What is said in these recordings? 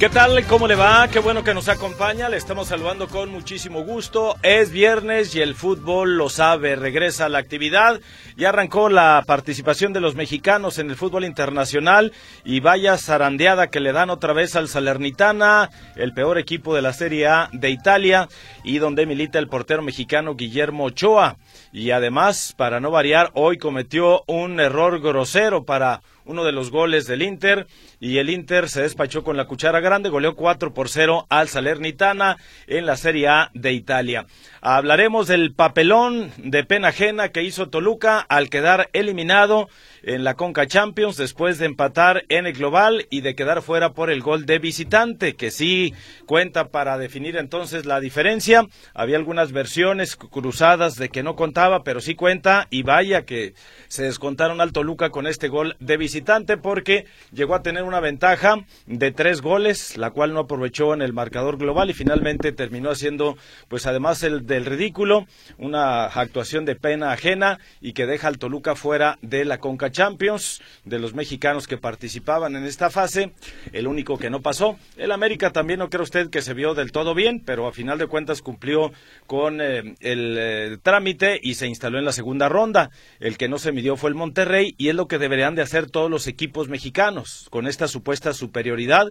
¿Qué tal? ¿Cómo le va? Qué bueno que nos acompaña. Le estamos saludando con muchísimo gusto. Es viernes y el fútbol lo sabe. Regresa a la actividad. Ya arrancó la participación de los mexicanos en el fútbol internacional y vaya zarandeada que le dan otra vez al Salernitana, el peor equipo de la Serie A de Italia y donde milita el portero mexicano Guillermo Ochoa. Y además, para no variar, hoy cometió un error grosero para uno de los goles del Inter y el Inter se despachó con la cuchara grande, goleó 4 por 0 al Salernitana en la Serie A de Italia. Hablaremos del papelón de pena ajena que hizo Toluca al quedar eliminado en la Conca Champions después de empatar en el global y de quedar fuera por el gol de visitante, que sí cuenta para definir entonces la diferencia. Había algunas versiones cruzadas de que no contaba, pero sí cuenta y vaya que se descontaron al Toluca con este gol de visitante porque llegó a tener una ventaja de tres goles, la cual no aprovechó en el marcador global y finalmente terminó haciendo pues además el del ridículo, una actuación de pena ajena y que deja al Toluca fuera de la Conca Champions de los mexicanos que participaban en esta fase, el único que no pasó. El América también no cree usted que se vio del todo bien, pero a final de cuentas cumplió con eh, el eh, trámite y se instaló en la segunda ronda. El que no se midió fue el Monterrey y es lo que deberían de hacer todos los equipos mexicanos con esta supuesta superioridad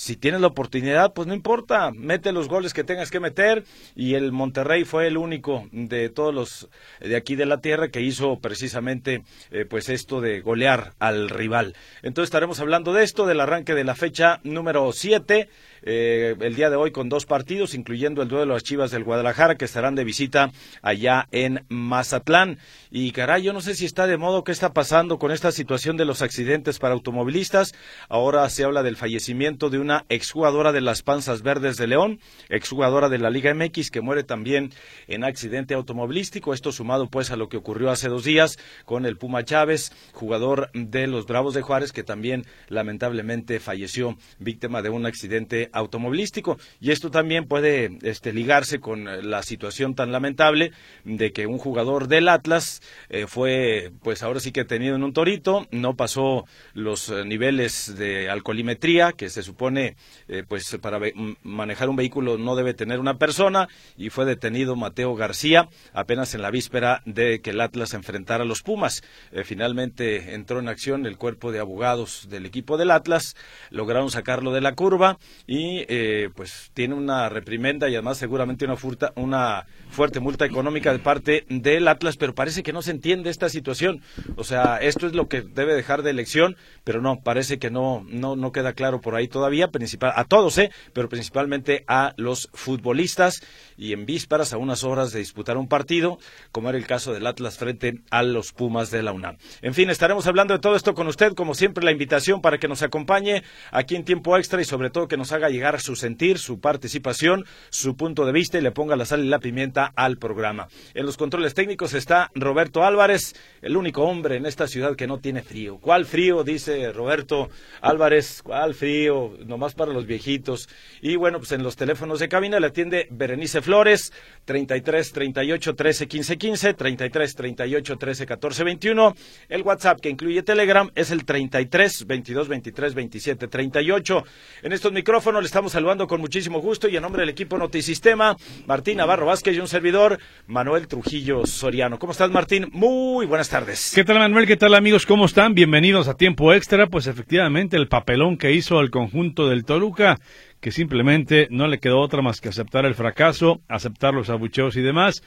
si tienes la oportunidad, pues no importa, mete los goles que tengas que meter y el Monterrey fue el único de todos los de aquí de la tierra que hizo precisamente eh, pues esto de golear al rival. Entonces estaremos hablando de esto, del arranque de la fecha número 7 eh, el día de hoy con dos partidos, incluyendo el duelo de las Chivas del Guadalajara, que estarán de visita allá en Mazatlán. Y caray, yo no sé si está de modo qué está pasando con esta situación de los accidentes para automovilistas. Ahora se habla del fallecimiento de una exjugadora de las Panzas Verdes de León, exjugadora de la Liga MX, que muere también en accidente automovilístico. Esto sumado pues a lo que ocurrió hace dos días con el Puma Chávez, jugador de los Bravos de Juárez, que también lamentablemente falleció víctima de un accidente automovilístico. Y esto también puede este, ligarse con eh, la situación tan lamentable de que un jugador del Atlas eh, fue, pues ahora sí que tenido en un torito, no pasó los eh, niveles de alcoholimetría que se supone, pues para manejar un vehículo no debe tener una persona y fue detenido Mateo García apenas en la víspera de que el Atlas enfrentara a los Pumas. finalmente entró en acción el cuerpo de abogados del equipo del Atlas, lograron sacarlo de la curva y eh, pues tiene una reprimenda y además seguramente una, una fuerte multa económica de parte del Atlas, pero parece que no se entiende esta situación. O sea, esto es lo que debe dejar de elección, pero no, parece que no, no, no queda claro por ahí todavía, principal, a todos, ¿eh? pero principalmente a los futbolistas y en vísperas, a unas horas de disputar un partido, como era el caso del Atlas frente a los Pumas de la UNAM. En fin, estaremos hablando de todo esto con usted, como siempre, la invitación para que nos acompañe aquí en tiempo extra y sobre todo que nos haga llegar su sentir, su participación, su punto de vista y le ponga la sal y la pimienta al programa. En los controles técnicos está Roberto Álvarez, el único hombre en esta ciudad que no tiene frío. ¿Cuál frío? Dice Roberto Álvarez. ¿Cuál frío? Nomás para los viejitos. Y bueno, pues en los teléfonos de cabina le atiende Berenice Flores, 33 38 13 15 15, 33 38 13 14 21. El WhatsApp que incluye Telegram es el 33 22 23 27 38. En estos micrófonos le estamos saludando con muchísimo gusto y en nombre del equipo Notisistema, Martín Navarro Vázquez y un servidor, Manuel Trujillo Soriano. ¿Cómo estás, Martín? Muy buenas tardes. ¿Qué tal, Manuel? ¿Qué tal, amigos? ¿Cómo están? Bienvenidos a Tiempo Extra. Pues efectivamente, el papelón que hizo el conjunto del Toluca que simplemente no le quedó otra más que aceptar el fracaso, aceptar los abucheos y demás.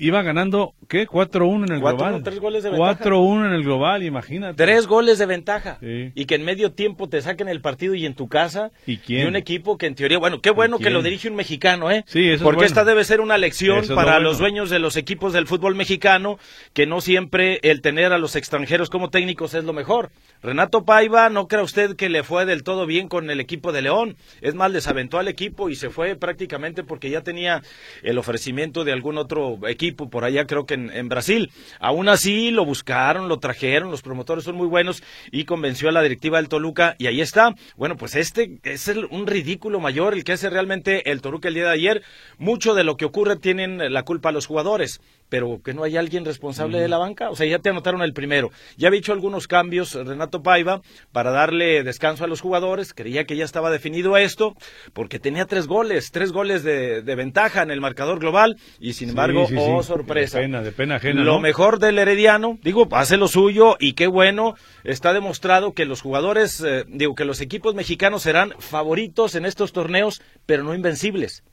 Iba ganando, ¿qué? 4-1 en el global. Tres goles de ventaja. 4-1 en el global, imagínate. Tres goles de ventaja. Sí. Y que en medio tiempo te saquen el partido y en tu casa. ¿Y quién? Y un equipo que en teoría, bueno, qué bueno que lo dirige un mexicano, ¿eh? Sí, eso es Porque bueno. esta debe ser una lección Eso es para bueno. los dueños de los equipos del fútbol mexicano, que no siempre el tener a los extranjeros como técnicos es lo mejor. Renato Paiva, no crea usted que le fue del todo bien con el equipo de León. Es más, les aventó al equipo y se fue prácticamente porque ya tenía el ofrecimiento de algún otro equipo por allá, creo que en, Brasil. Aún así, lo buscaron, lo trajeron, los promotores son muy buenos y convenció a la directiva del Toluca y ahí está. Bueno, pues este es un ridículo mayor el que hace realmente el Toluca el día de ayer. Mucho de lo que ocurre tienen la culpa los jugadores, pero que no hay alguien responsable de la banca. O sea, ya te anotaron el primero. Ya había hecho algunos cambios Renato Paiva para darle descanso a los jugadores. Creía que ya estaba definido esto porque tenía tres goles, tres goles de, de ventaja en el marcador global y sin embargo, Sí, sí, oh sí. sorpresa. De pena, de pena ajena, Lo ¿no? mejor del Herediano, digo, hace lo suyo y qué bueno, está demostrado que los jugadores, eh, digo, que los equipos mexicanos serán favoritos en estos torneos, pero no invencibles.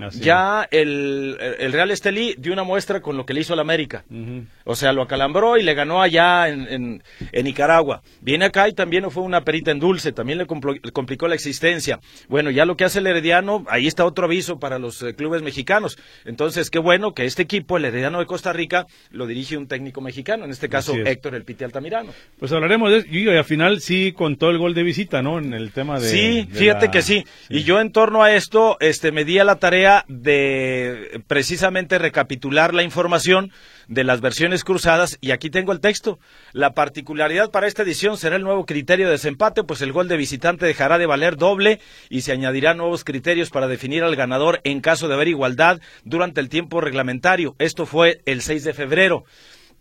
Así ya el, el Real Estelí dio una muestra con lo que le hizo al América. O sea, lo acalambró y le ganó allá en, en- en Nicaragua. Viene acá y también fue una perita en dulce, también le, le complicó la existencia. Bueno, ya lo que hace el Herediano, ahí está otro aviso para los eh, clubes mexicanos. Entonces, qué bueno que este equipo, el Herediano de Costa Rica, lo dirige un técnico mexicano, en este caso es. Héctor El Piti Altamirano. Pues hablaremos de eso. Y al final sí contó el gol de visita, ¿no? En el tema de. sí, de fíjate la- que sí. Y yo en torno a esto, este, me di a la tarea de precisamente recapitular la información de las versiones cruzadas y aquí tengo el texto. La particularidad para esta edición será el nuevo criterio de desempate, pues el gol de visitante dejará de valer doble y se añadirán nuevos criterios para definir al ganador en caso de haber igualdad durante el tiempo reglamentario. Esto fue el 6 de febrero.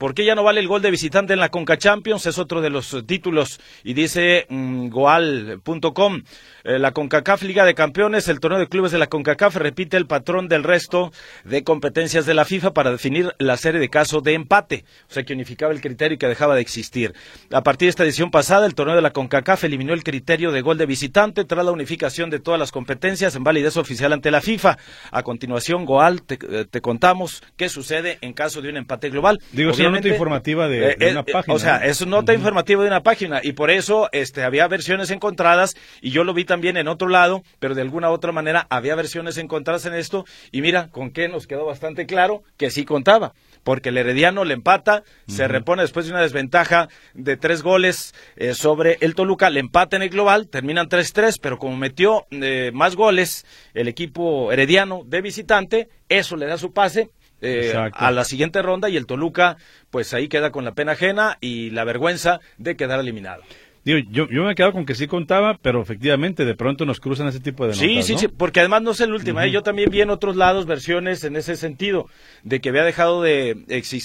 ¿Por qué ya no vale el gol de visitante en la Conca Champions? Es otro de los títulos y dice mm, goal.com. eh, la CONCACAF Liga de Campeones, el torneo de clubes de la CONCACAF repite el patrón del resto de competencias de la FIFA para definir la serie de caso de empate, o sea que unificaba el criterio y que dejaba de existir. A partir de esta edición pasada, el torneo de la CONCACAF eliminó el criterio de gol de visitante tras la unificación de todas las competencias en validez oficial ante la FIFA. A continuación, Goal, te, eh, te contamos qué sucede en caso de un empate global. Digo, una nota informativa de, eh, de eh, una eh, página. O sea, es nota informativa de una página y por eso este, había versiones encontradas y yo lo vi también en otro lado, pero de alguna otra manera había versiones encontradas en esto y mira, con qué nos quedó bastante claro que sí contaba. Porque el Herediano le empata, se repone después de una desventaja de tres goles eh, sobre el Toluca, le empata en el global, terminan 3-3, pero como metió eh, más goles el equipo Herediano de visitante, eso le da su pase eh, a la siguiente ronda y el Toluca pues ahí queda con la pena ajena y la vergüenza de quedar eliminado. Digo, yo, yo me he quedado con que sí contaba, pero efectivamente de pronto nos cruzan ese tipo de notas. Sí, sí, ¿no? sí, porque además no es el último. ¿eh? Yo también vi en otros lados versiones en ese sentido, de que había dejado de,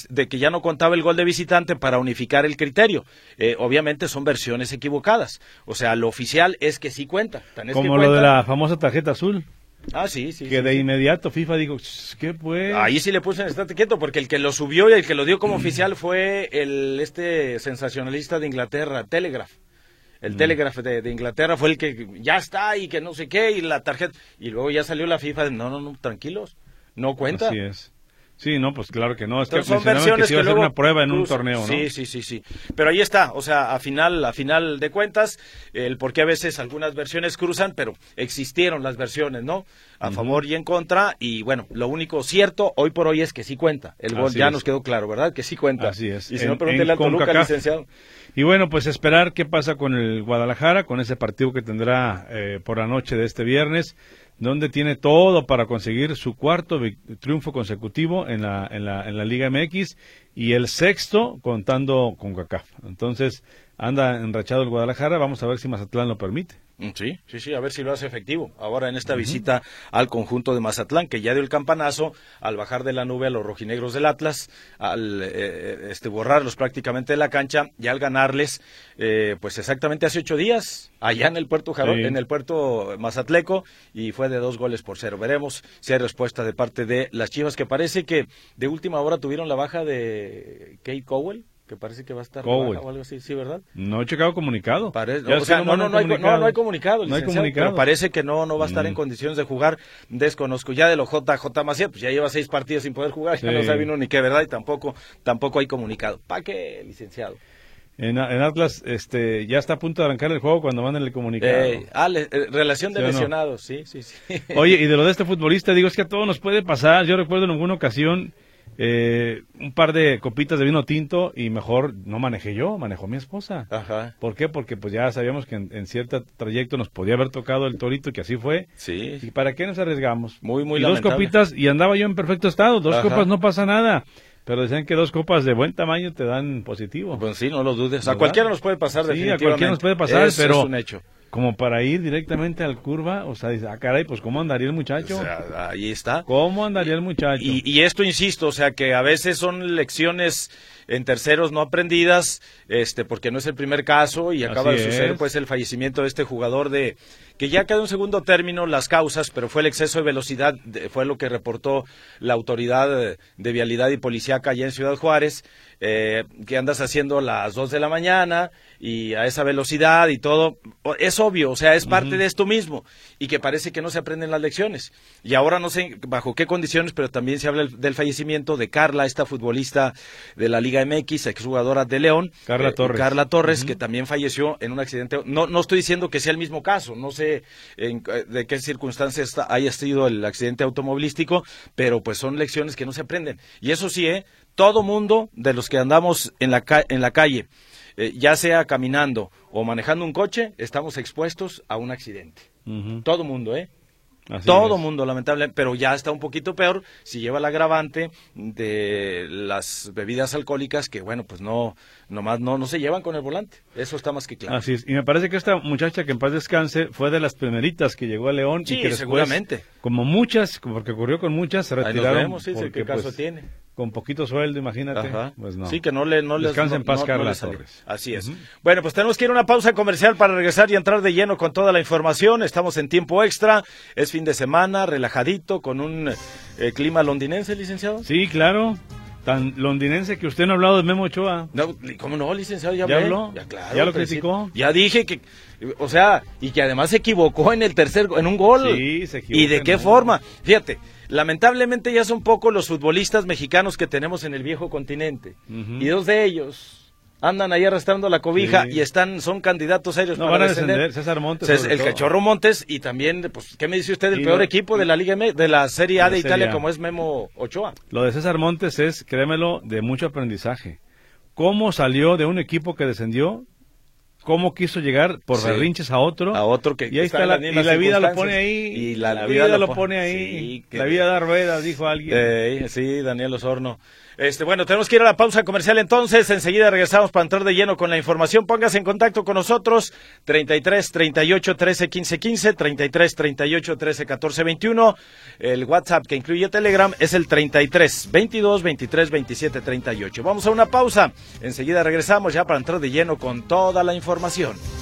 de que ya no contaba el gol de visitante para unificar el criterio. Eh, obviamente son versiones equivocadas. O sea, lo oficial es que sí cuenta. Tan es que Como lo de la famosa tarjeta azul, Ah, sí, sí. que sí, de sí. inmediato FIFA dijo, ¿qué pues? Ahí sí le puse en estate quieto, porque el que lo subió y el que lo dio como oficial fue el este sensacionalista de Inglaterra, Telegraph. El Telegraph de, de Inglaterra fue el que ya está y que no sé qué, y la tarjeta. Y luego ya salió la FIFA de no, no, no, tranquilos, no cuenta. Así es. Sí, no, pues claro que no. Es que Entonces, son mencionaban versiones que se iba a hacer luego una prueba en un torneo, ¿no? Sí, sí, sí, sí. Pero ahí está, o sea, a final, a final de cuentas, el por qué a veces algunas versiones cruzan, pero existieron las versiones, ¿no? A favor y en contra, y bueno, lo único cierto hoy por hoy es que sí cuenta. El gol Así ya es. nos quedó claro, ¿verdad? Que sí cuenta. Así es. Y si En- no, pregúntele al Toluca, licenciado. Y bueno, pues esperar qué pasa con el Guadalajara, con ese partido que tendrá eh, por la noche de este viernes, donde tiene todo para conseguir su cuarto triunfo consecutivo en la, en la, en la Liga MX y el sexto contando con CACAF. Entonces anda enrachado el Guadalajara, vamos a ver si Mazatlán lo permite. Mm, Sí, sí, sí, a ver si lo hace efectivo. Ahora en esta visita al conjunto de Mazatlán, que ya dio el campanazo al bajar de la nube a los rojinegros del Atlas, al eh, este, borrarlos prácticamente de la cancha y al ganarles, eh, pues exactamente hace ocho días, allá en el puerto Jarón, Sí. en el puerto Mazatleco, y fue de dos goles por cero. Veremos si hay respuesta de parte de las Chivas, que parece que de última hora tuvieron la baja de Kate Cowell. Que parece que va a estar Cowell. o algo así, sí, ¿verdad? No he checado comunicado. O sea, no, no, no, hay, no, comunicado. no hay comunicado, No hay licenciado, comunicado. pero parece que no, no va a estar en Mm. condiciones de jugar. Desconozco ya de lo JJ Macías, pues ya lleva seis partidos sin poder jugar, ya no sabe uno ni qué, ¿verdad? Y tampoco, tampoco hay comunicado. ¿Para qué, licenciado? En, en Atlas este, ya está a punto de arrancar el juego cuando manden el comunicado. Eh, ah, le- eh, relación de ¿Sí no? lesionados, sí, sí, sí. Oye, y de lo de este futbolista, digo, es que a todos nos puede pasar. Yo recuerdo en alguna ocasión eh, un par de copitas de vino tinto y mejor no manejé yo, manejó mi esposa. Ajá, ¿Por qué? Porque pues ya sabíamos que en, en cierto trayecto nos podía haber tocado el torito, que así fue. sí. ¿Y para qué nos arriesgamos? Muy, muy y dos copitas y andaba yo en perfecto estado. Dos Ajá. copas no pasa nada. Pero decían que dos copas de buen tamaño te dan positivo. Pues sí, no lo dudes. A ¿Verdad? cualquiera nos puede pasar Sí, a definitivamente. cualquiera nos puede pasar, Eso pero- es un hecho. Como para ir directamente al curva, o sea, dices, ah, caray, pues ¿cómo andaría el muchacho? O sea, ahí está. ¿Cómo andaría el muchacho? Y, y esto insisto, o sea que a veces son lecciones en terceros no aprendidas, este, porque no es el primer caso y acaba Así de suceder es. pues el fallecimiento de este jugador de que ya quedó en segundo término las causas, pero fue el exceso de velocidad, fue lo que reportó la autoridad eh, de vialidad y policíaca allá en Ciudad Juárez, eh, que andas haciendo a las dos de la mañana y a esa velocidad y todo, es obvio, o sea, es parte de esto mismo y que parece que no se aprenden las lecciones. Y ahora no sé bajo qué condiciones, pero también se habla del- fallecimiento de Carla, esta futbolista de la Liga MX, exjugadora de León. Carla eh, Torres. Carla Torres, que también falleció en un accidente. No, no estoy diciendo que sea el mismo caso, no sé en- eh, de qué circunstancias haya sido el accidente automovilístico, pero pues son lecciones que no se aprenden. Y eso sí, ¿eh? Todo mundo de los que andamos en la, ca- en la calle, eh, ya sea caminando o manejando un coche, estamos expuestos a un accidente. Todo mundo, ¿eh? así Todo es. mundo, lamentable, pero ya está un poquito peor si lleva el agravante de las bebidas alcohólicas que, bueno, pues no, nomás no, no se llevan con el volante. Eso está más que claro. Así es. Y me parece que esta muchacha que en paz descanse fue de las primeritas que llegó a León Sí, y que después, seguramente. como muchas, porque ocurrió con muchas, se Ahí nos retiraron. vemos, sí, sí, porque, qué caso pues, tiene. Con poquito sueldo, imagínate. Ajá. Pues no. Sí, que no le no les- Descansa en no- paz, no- Carla. Torres. Así es. Bueno, pues tenemos que ir a una pausa comercial para regresar y entrar de lleno con toda la información. Estamos en tiempo extra. Es fin de semana, relajadito, con un eh, clima londinense, licenciado. Sí, claro. Tan londinense que usted no ha hablado de Memo Ochoa. No, ¿cómo no, licenciado? Ya, ¿Ya hablé. habló? claro, ¿Ya lo criticó? Ya dije que, o sea, y que además se equivocó en el tercer, en un gol. Sí, se equivocó ¿Y de qué forma? Fíjate, lamentablemente ya son pocos los futbolistas mexicanos que tenemos en el viejo continente. Y dos de ellos andan ahí arrastrando la cobija Sí. y están, son candidatos serios No, para van a descender. descender. César Montes. Cés- el cachorro Montes y también, pues, ¿qué me dice usted del peor lo- equipo de la Liga M- de la Serie A De Italia como es Memo Ochoa? Lo de César Montes es, créemelo, de mucho aprendizaje. ¿Cómo salió de un equipo que descendió? ¿Cómo quiso llegar por Sí. berrinches a otro? A otro que Y ahí está la, y la vida lo pone ahí. Y la- la, la vida, vida lo pone- ahí. sí, que- La vida da ruedas, dijo alguien. Eh, sí, Daniel Osorno. Este, bueno, tenemos que ir a la pausa comercial entonces. Enseguida regresamos para entrar de lleno con la información. Póngase en contacto con nosotros. 33 38 13 15 15, 33 38 13 14 21. El WhatsApp que incluye Telegram es el 33 22 23 27 38. Vamos a una pausa. Enseguida regresamos ya para entrar de lleno con toda la información información.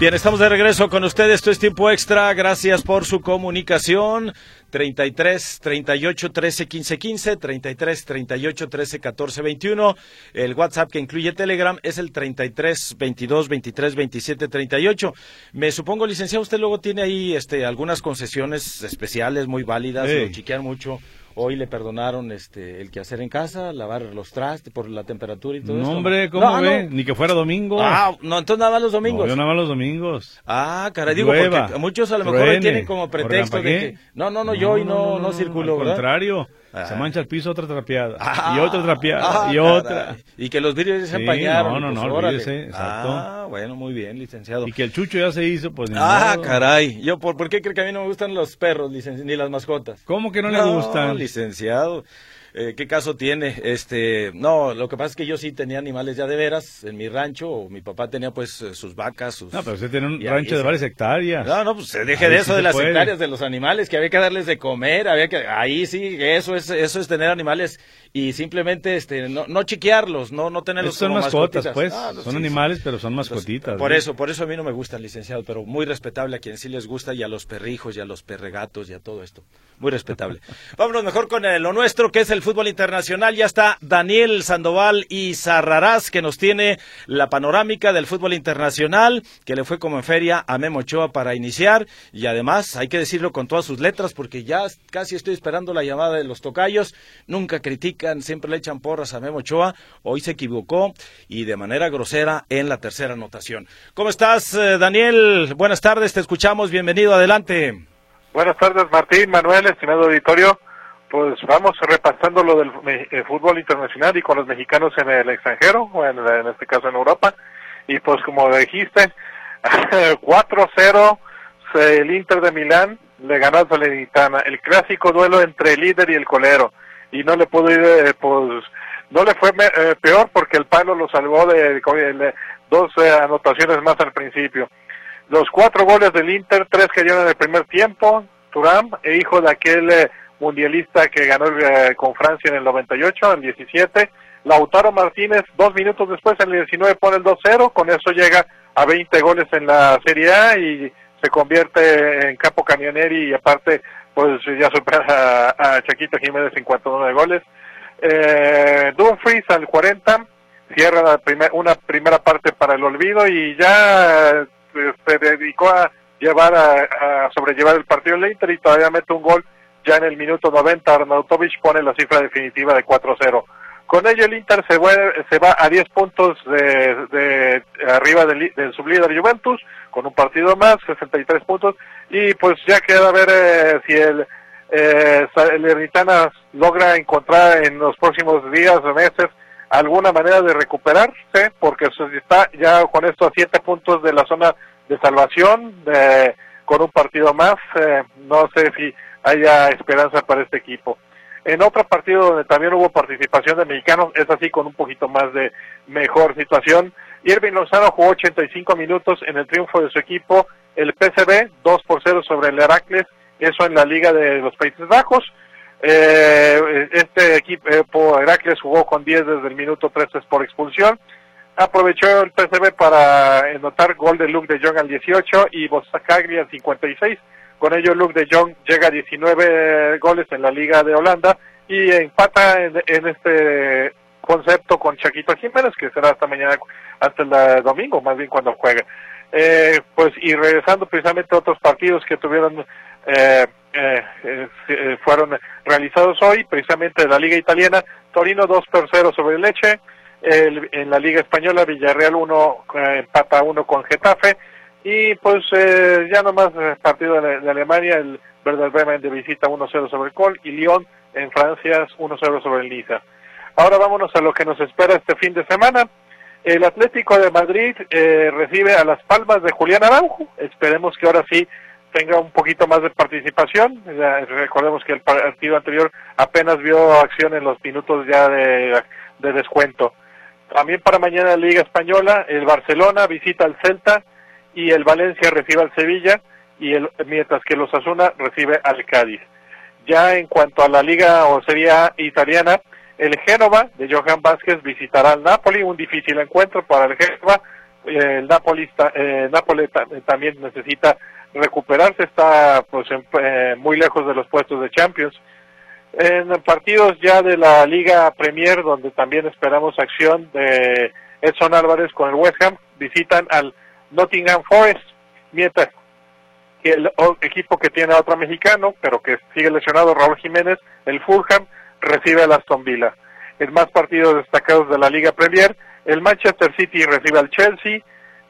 Bien, estamos de regreso con ustedes. Esto es tiempo extra. Gracias por su comunicación. 33 38 13 15 15, 33 38 13 14 21. El WhatsApp que incluye Telegram es el 33 22 23 27 38. Me supongo, licenciado, usted luego tiene ahí este, algunas concesiones especiales muy válidas, lo chiquean mucho. Hoy le perdonaron este el quehacer en casa, lavar los trastes por la temperatura y todo No, eso. hombre, ¿cómo No, ve? no. Ni que fuera domingo. Ah, no, entonces nada más los domingos. No, yo nada más los domingos. Ah, caray, digo, Llueva, porque muchos a lo mejor truene, tienen como pretexto de que... No, no, no, yo hoy no, no, circulo, Al ¿verdad? contrario, Ah. se mancha el piso otra trapeada. Ah, y otra trapeada. ah, y otra. caray. Y que los vidrios se Sí, empañaron. no, no, pues, no, olvídese, exacto. Bueno, muy bien, licenciado. Y que el chucho ya se hizo, pues ni Ah, modo. caray. Yo, ¿por, ¿por qué cree que a mí no me gustan los perros, licenciado, ni las mascotas? ¿Cómo que no, le gustan? licenciado. eh, ¿qué caso tiene? Este, no, lo que pasa es que yo sí tenía animales ya de veras en mi rancho, mi papá tenía pues eh, sus vacas, sus... No, pero usted tiene un rancho de varias hectáreas. No, no, pues se deje de eso de las hectáreas de los animales, que había que darles de comer, había que, ahí sí, eso es, eso es tener animales y simplemente, este, no, no chiquearlos, no, no tenerlos son mascotas, pues, son animales, pero son mascotitas. por eso, por eso a mí no me gustan, licenciado, pero muy respetable a quien sí les gusta y a los perrijos y a los perregatos y a todo esto. Muy respetable. Vámonos mejor con lo nuestro, que es el fútbol internacional. Ya está Daniel Sandoval y Zarrarás, que nos tiene la panorámica del fútbol internacional, que le fue como en feria a Memo Ochoa para iniciar. Y además, hay que decirlo con todas sus letras, porque ya casi estoy esperando la llamada de los tocayos. Nunca siempre le echan porras a Memo Ochoa. Hoy se equivocó y de manera grosera en la tercera anotación. ¿Cómo estás, eh, Daniel? Buenas tardes, te escuchamos. Bienvenido, adelante. Buenas tardes, Martín, Manuel, estimado auditorio. Pues vamos repasando lo del eh, fútbol internacional y con los mexicanos en el extranjero, o en, este caso en Europa. Y pues como dijiste, 4-0 el Inter de Milán le ganó a Salernitana. El clásico duelo entre el líder y el colero. Y no le pudo ir, eh, pues, no le fue eh, peor porque el palo lo salvó de, dos anotaciones más al principio. Los cuatro goles del Inter, tres que dieron en el primer tiempo, Turam, e hijo de aquel eh, mundialista que ganó eh, con Francia en el 98, el 17. Lautaro Martínez, dos minutos después, en el 19, pone el 2-0, con eso llega a 20 goles en la Serie A y se convierte en capo camioneri y aparte pues ya supera a, Chaquito Jiménez en 49 goles. Eh, Dumfries al 40, cierra la una primera parte para el olvido y ya se dedicó a llevar a, sobrellevar el partido en Inter y todavía mete un gol ya en el minuto 90 Arnautovic pone la cifra definitiva de 4-0. Con ello el Inter se, se va a 10 puntos de, de arriba del, del, sublíder Juventus con un partido más, 63 puntos y pues ya queda ver eh, si el eh, logra encontrar en los próximos días o meses alguna manera de recuperarse, porque está ya con esto a siete puntos de la zona de salvación, con un partido más, eh, no sé si haya esperanza para este equipo. En otro partido donde también hubo participación de mexicanos, es así con un poquito más de mejor situación. Irving Lozano jugó 85 minutos en el triunfo de su equipo, el PCB, 2 por 0 sobre el Heracles, eso en la Liga de los Países Bajos. Eh, este equipo, eh, Heracles jugó con 10 desde el minuto 13 por expulsión. Aprovechó el PSV para anotar gol de Luke de Jong al 18 y Bosacagli al 56. Con ello Luke de Jong llega a 19 goles en la Liga de Holanda y empata en, este concepto con Chaquito Jiménez, que será hasta mañana, hasta el domingo, más bien cuando juegue. Eh, pues y regresando precisamente a otros partidos que tuvieron eh, eh, eh, fueron realizados hoy, precisamente de la Liga Italiana, Torino 2 por 0 sobre Leche, el, en la Liga Española Villarreal 1 eh, empata 1 con Getafe, y pues eh, ya nomás partido de, Alemania, el Werder Bremen de visita 1-0 sobre el Col y Lyon en Francia 1-0 sobre el Niza. Ahora vámonos a lo que nos espera este fin de semana. El Atlético de Madrid recibe a las Palmas de Julián Araujo. Esperemos que ahora sí tenga un poquito más de participación. recordemos que el partido anterior apenas vio acción en los minutos ya de, descuento. También para mañana la Liga Española, el Barcelona visita al Celta y el Valencia recibe al Sevilla y el, mientras que los Asuna recibe al Cádiz. Ya en cuanto a la Liga o Sería Italiana, el Génova de Johan Vázquez visitará al Napoli, un difícil encuentro para el Génova. El Napoli, eh, Napoli también necesita recuperarse, está pues eh, muy lejos de los puestos de Champions. En partidos ya de la Liga Premier, donde también esperamos acción de Edson Álvarez con el West Ham, visitan al Nottingham Forest, mientras que el equipo que tiene a otro mexicano, pero que sigue lesionado, Raúl Jiménez, el Fulham, recibe al Aston Villa. En más partidos destacados de la Liga Premier, el Manchester City recibe al Chelsea,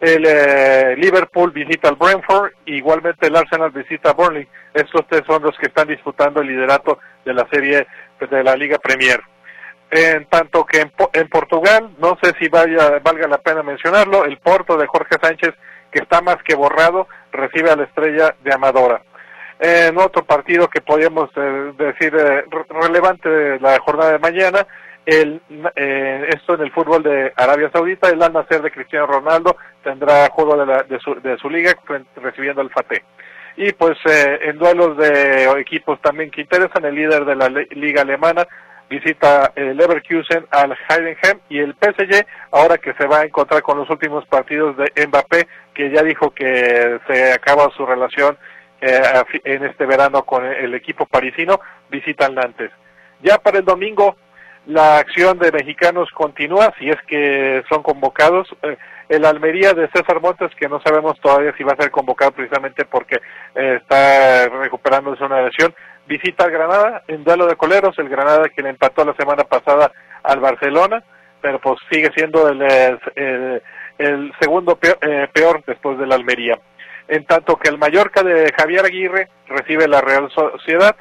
el eh, Liverpool visita al Brentford, igualmente el Arsenal visita a Burnley. Estos tres son los que están disputando el liderato de la serie pues, de la Liga Premier. En tanto que en, Portugal, no sé si vaya, valga la pena mencionarlo, el Porto de Jorge Sánchez, que está más que borrado, recibe a la estrella de Amadora. En otro partido que podríamos eh, decir eh, relevante de la jornada de mañana, el, eh, esto en el fútbol de Arabia Saudita, el Al Nacer de Cristiano Ronaldo tendrá juego de, la, de, su, de su liga recibiendo el Fateh. Y pues eh, en duelos de equipos también que interesan, el líder de la liga alemana visita el Leverkusen al Heidenheim y el PSG, ahora que se va a encontrar con los últimos partidos de Mbappé, que ya dijo que se acaba su relación eh, en este verano con el equipo parisino, visitan Nantes. Ya para el domingo, la acción de mexicanos continúa, si es que son convocados. Eh, el Almería de César Montes, que no sabemos todavía si va a ser convocado precisamente porque eh, está recuperándose una lesión, visita al Granada en duelo de coleros, el Granada que le empató la semana pasada al Barcelona, pero pues sigue siendo el, segundo peor, eh, peor después del Almería. En tanto que el Mallorca de Javier Aguirre recibe la Real Sociedad,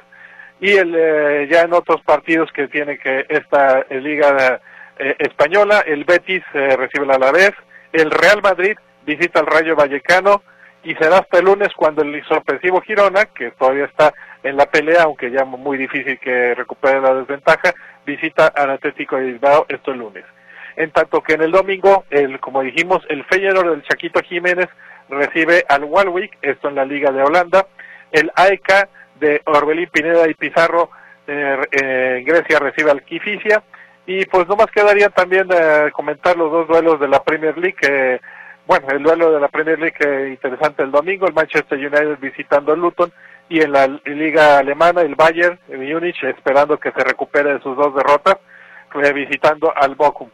y el, eh, ya en otros partidos que tiene que esta eh, liga eh, española, el Betis recibe la Alavés, el Real Madrid visita al Rayo Vallecano y será hasta el lunes cuando el sorpresivo Girona, que todavía está en la pelea, aunque ya muy difícil que recupere la desventaja, visita al Atlético de Bilbao esto el lunes. En tanto que en el domingo, el, como dijimos, el Feyenoord del Chaquito Jiménez recibe al Walwick, esto en la Liga de Holanda, el AEK de Orbelín Pineda y Pizarro eh, eh, en Grecia recibe al Kifisia y pues no más quedaría también eh, comentar los dos duelos de la Premier League bueno el duelo de la Premier League interesante el domingo el Manchester United visitando el Luton y en la liga alemana el Bayern Múnich esperando que se recupere de sus dos derrotas visitando al Bochum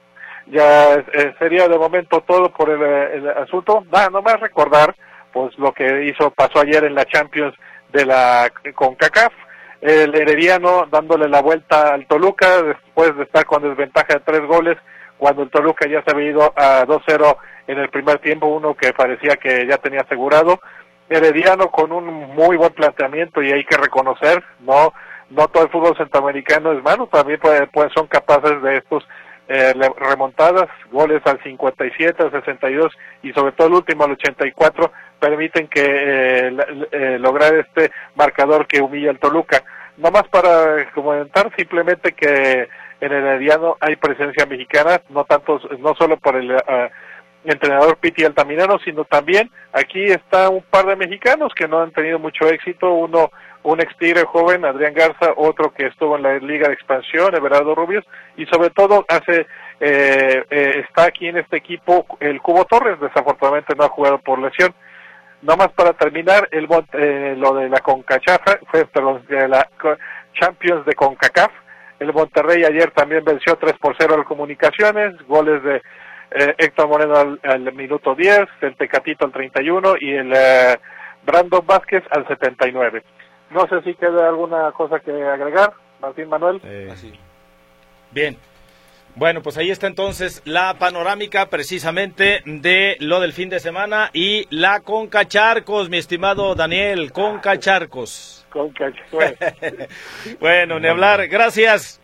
ya sería de momento todo por el, el asunto nada más recordar pues lo que hizo pasó ayer en la Champions de la CONCACAF. El Herediano dándole la vuelta al Toluca después de estar con desventaja de tres goles cuando el Toluca ya se había ido a 2-0 en el primer tiempo, uno que parecía que ya tenía asegurado. Herediano con un muy buen planteamiento y hay que reconocer, no no todo el fútbol centroamericano es malo, también puede, son capaces de estos eh, remontadas, goles al 57, al 62 y sobre todo el último al 84 permiten que eh, eh, lograr este marcador que humilla al Toluca. No más para comentar simplemente que en Herediano hay presencia mexicana, no tanto, no solo por el uh, entrenador Piti Altamirano, sino también aquí está un par de mexicanos que no han tenido mucho éxito, uno un ex tigre joven, Adrián Garza, otro que estuvo en la Liga de Expansión, Everardo Rubios, y sobre todo hace eh, eh, está aquí en este equipo el Cubo Torres, desafortunadamente no ha jugado por lesión. Nomás para terminar, el eh, lo de la Concachafa, fue, perdón, de la Champions de CONCACAF, el Monterrey ayer también venció 3 por 0 al Comunicaciones, goles de eh, Héctor Moreno al, minuto 10, el Tecatito al 31 y el eh, Brandon Vázquez al 79. No sé si queda alguna cosa que agregar, Martín Manuel. Así. Bien. Bueno, pues ahí está entonces la panorámica precisamente de lo del fin de semana y la Conca Charcos, mi estimado Daniel, Conca Charcos. Conca bueno, ni hablar, gracias.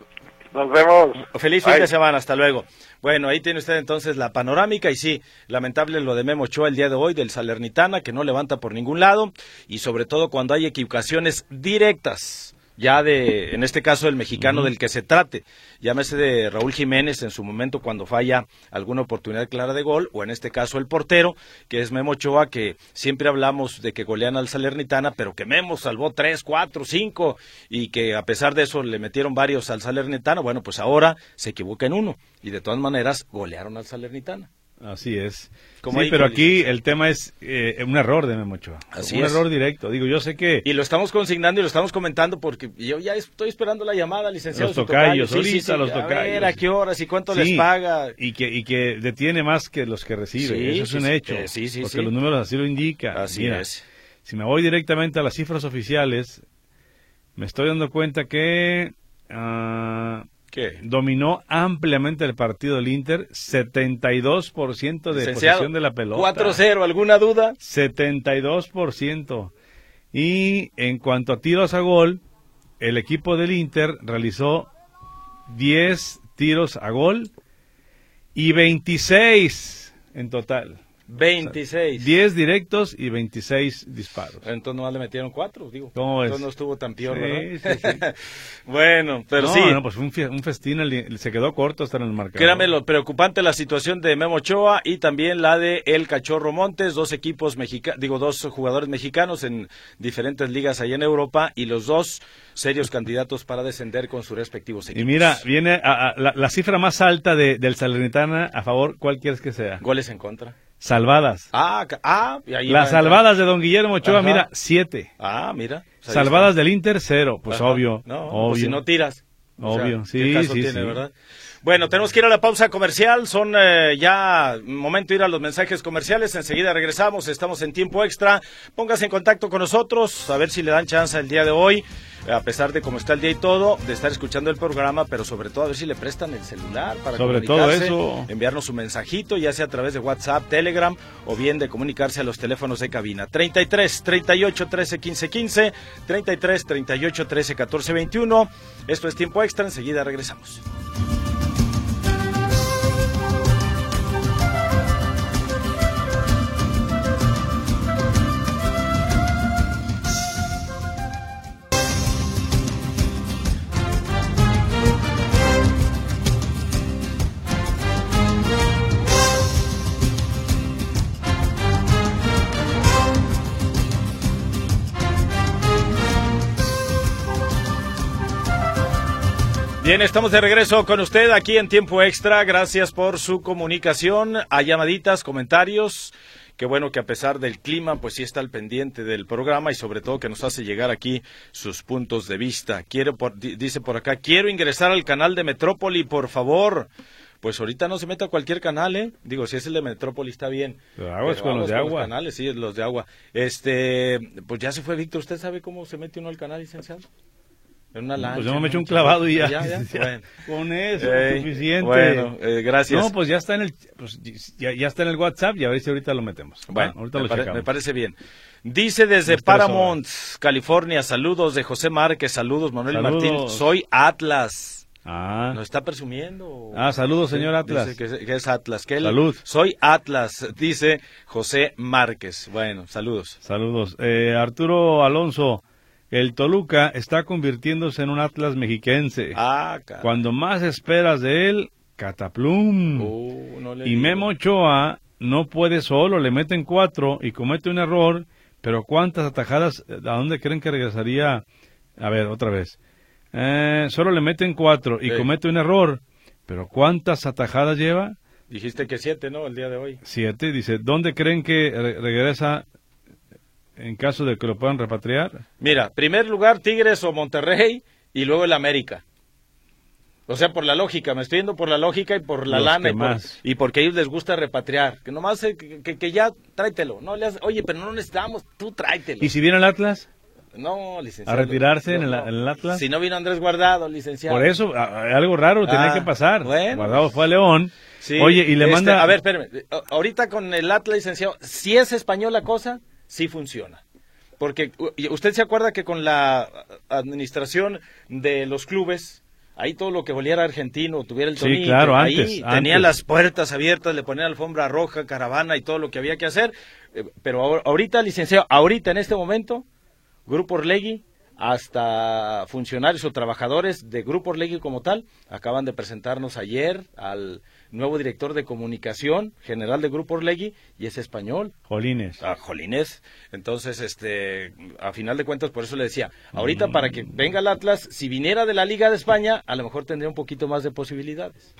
Nos vemos. Feliz fin de semana, hasta luego. Bueno, ahí tiene usted entonces la panorámica y sí, lamentable lo de Memo Ochoa el día de hoy del Salernitana que no levanta por ningún lado y sobre todo cuando hay equivocaciones directas ya de, en este caso, el mexicano del que se trate. Llámese de Raúl Jiménez en su momento cuando falla alguna oportunidad clara de gol, o en este caso el portero, que es Memo Ochoa, que siempre hablamos de que golean al Salernitana, pero que Memo salvó tres, cuatro, cinco, y que a pesar de eso le metieron varios al Salernitana. Bueno, pues ahora se equivoca en uno, y de todas maneras golearon al Salernitana. Así es. sí, pero aquí el tema es eh, un error de Memochoa. Así un error directo. Digo, yo sé que... Y lo estamos consignando y lo estamos comentando porque yo ya estoy esperando la llamada, licenciado. Los tocayos, ahorita los tocayos. A ver, ¿a qué horas y cuánto les paga? Y que, y que detiene más que los que recibe. Eso es un hecho. Eh, sí, sí, porque los números así lo indican. Así es. Si me voy directamente a las cifras oficiales, me estoy dando cuenta que... Uh, Dominó ampliamente el partido del Inter, 72% de posesión de la pelota. 4-0, ¿alguna duda? 72%. Y en cuanto a tiros a gol, el equipo del Inter realizó 10 tiros a gol y 26 en total. 26. 10 directos y 26 disparos. Entonces nomás le metieron cuatro, digo. ¿Cómo es? Entonces no estuvo tan peor, Sí, ¿verdad? sí, sí. bueno, pero no, sí. no, pues fue un, un festín, el- se quedó corto hasta en el marcador. Créame lo preocupante la situación de Memo Ochoa y también la de El Cachorro Montes, dos equipos mexicanos, digo, dos jugadores mexicanos en diferentes ligas allá en Europa y los dos serios candidatos para descender con sus respectivos equipos. Y mira, viene a- a- la, la cifra más alta de, del Salernitana a favor, ¿cuál quieres que sea? Goles en contra. Salvadas. Ah, ah, y ahí Las salvadas de don Guillermo Ochoa, Ajá. mira, siete. Ah, mira. Pues Salvadas está. del Inter, cero. Pues Ajá. obvio. No, obvio. pues si no tiras. O sea, Obvio, ¿qué sí, caso sí, tiene, sí. verdad? Bueno, tenemos que ir a la pausa comercial. Son eh, ya momento de ir a los mensajes comerciales. Enseguida regresamos. Estamos en tiempo extra. Póngase en contacto con nosotros. A ver si le dan chance el día de hoy. A pesar de cómo está el día y todo, de estar escuchando el programa, pero sobre todo a ver si le prestan el celular para Sobre todo comunicarse, eso. enviarnos un mensajito, ya sea a través de WhatsApp, Telegram o bien de comunicarse a los teléfonos de cabina. 33 38 13 15 15, 33 38 13 14 21. Esto es tiempo extra. Enseguida regresamos. Bien, estamos de regreso con usted aquí en tiempo extra. Gracias por su comunicación, a llamaditas, comentarios. Qué bueno que a pesar del clima, pues sí está al pendiente del programa y sobre todo que nos hace llegar aquí sus puntos de vista. Quiero, por- di- dice por acá, quiero ingresar al canal de Metrópoli, por favor. Pues ahorita no se meta a cualquier canal, ¿eh? Digo, si es el de Metrópoli está bien. Pero aguas Pero con los de agua. canales, sí, los de agua. Este, pues ya se fue Víctor. ¿Usted sabe cómo se mete uno al canal, licenciado? En una lancha. Pues yo me echo un clavado y ya. Ya, ya, bueno. Con eso, Ey, suficiente. Bueno, eh, gracias. No, pues ya está en el pues, ya, ya está en el WhatsApp y a ver si ahorita lo metemos. Bueno, ahorita me, lo pare- me parece bien. Dice desde Paramount, California, saludos de José Márquez, saludos Manuel Saludos. Martín, soy Atlas. Ah, ¿Nos está presumiendo? Ah, saludos, señor Atlas. Dice que, es- que es Atlas. que él- Salud. Soy Atlas, dice José Márquez. Bueno, saludos. saludos. Eh, Arturo Alonso, el Toluca está convirtiéndose en un Atlas mexiquense. Ah. Cuando más esperas de él, Cataplum. Uh, no le y. Memo Ochoa no puede solo, le meten cuatro y comete un error, pero ¿cuántas atajadas? ¿A dónde creen que regresaría? A ver, otra vez. Eh, solo le meten cuatro y Sí. comete un error, pero ¿cuántas atajadas lleva? Dijiste que siete, ¿no? El día de hoy. Siete. Dice, ¿dónde creen que re- regresa en caso de que lo puedan repatriar? Mira, primer lugar Tigres o Monterrey y luego el América. O sea, por la lógica, me estoy yendo por la lógica y por la Los lana y por, y porque a ellos les gusta repatriar. Que nomás eh, que, que- que ya tráetelo. No le hace- oye, pero no necesitamos, tú tráetelo. ¿Y si viene el Atlas? No, licenciado. ¿A retirarse en el- no. en el Atlas? Si no vino Andrés Guardado, licenciado. Por eso, a- a- algo raro tenía Ah, que pasar. bueno. Guardado fue a León. Sí, Oye, y le este, manda... A ver, espérame. Ahorita con el Atlas, licenciado, si es español la cosa, sí funciona. Porque usted se acuerda que con la administración de los clubes, ahí todo lo que volviera argentino, tuviera el Sí, tonito, claro, ahí antes, antes. las puertas abiertas, le ponían alfombra roja, caravana y todo lo que había que hacer. Eh, Pero ahor- ahorita, licenciado, ahorita en este momento, Grupo Orlegui, hasta funcionarios o trabajadores de Grupo Orlegui como tal, acaban de presentarnos ayer al nuevo director de comunicación general de Grupo Orlegui y es español, Jolines. a Jolines. Entonces, este, a final de cuentas, por eso le decía, ahorita para que venga el Atlas, si viniera de la Liga de España, a lo mejor tendría un poquito más de posibilidades.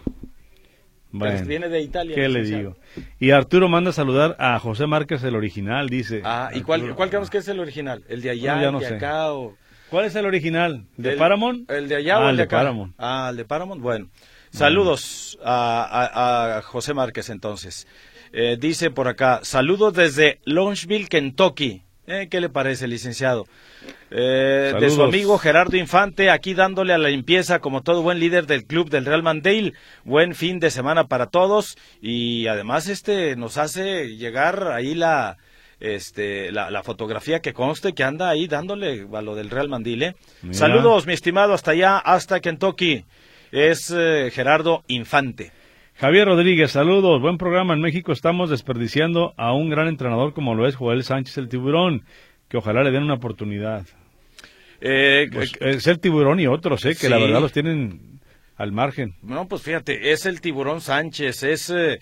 Bueno, viene de Italia. ¿Qué le digo? Y Arturo manda a saludar a José Márquez, el original, dice. Ah, ¿y cuál, Arturo. cuál creemos que es el original? ¿El de allá, No, ya el de acá o...? ¿Cuál es el original? ¿De El- Paramount? ¿El de allá Ah, o el el de de acá? Paramount. Ah, el de Paramount. Bueno, saludos a, a- a José Márquez entonces. Eh, dice por acá, saludos desde Longeville, Kentucky. Eh, ¿Qué le parece, licenciado? Eh, de su amigo Gerardo Infante, aquí dándole a la limpieza como todo buen líder del club del Real Mandale. Buen fin de semana para todos y además este nos hace llegar ahí la este la, la fotografía que conste que anda ahí dándole a lo del Real Mandile. Mira. Saludos, mi estimado, hasta allá, hasta Kentucky. Es eh, Gerardo Infante. Javier Rodríguez, saludos. Buen programa. En México estamos desperdiciando a un gran entrenador como lo es Joel Sánchez el Tiburón, que ojalá le den una oportunidad. Eh, Pues, eh, es el Tiburón y otros, ¿eh? Que la verdad los tienen al margen. No, pues fíjate, es el Tiburón Sánchez, es eh,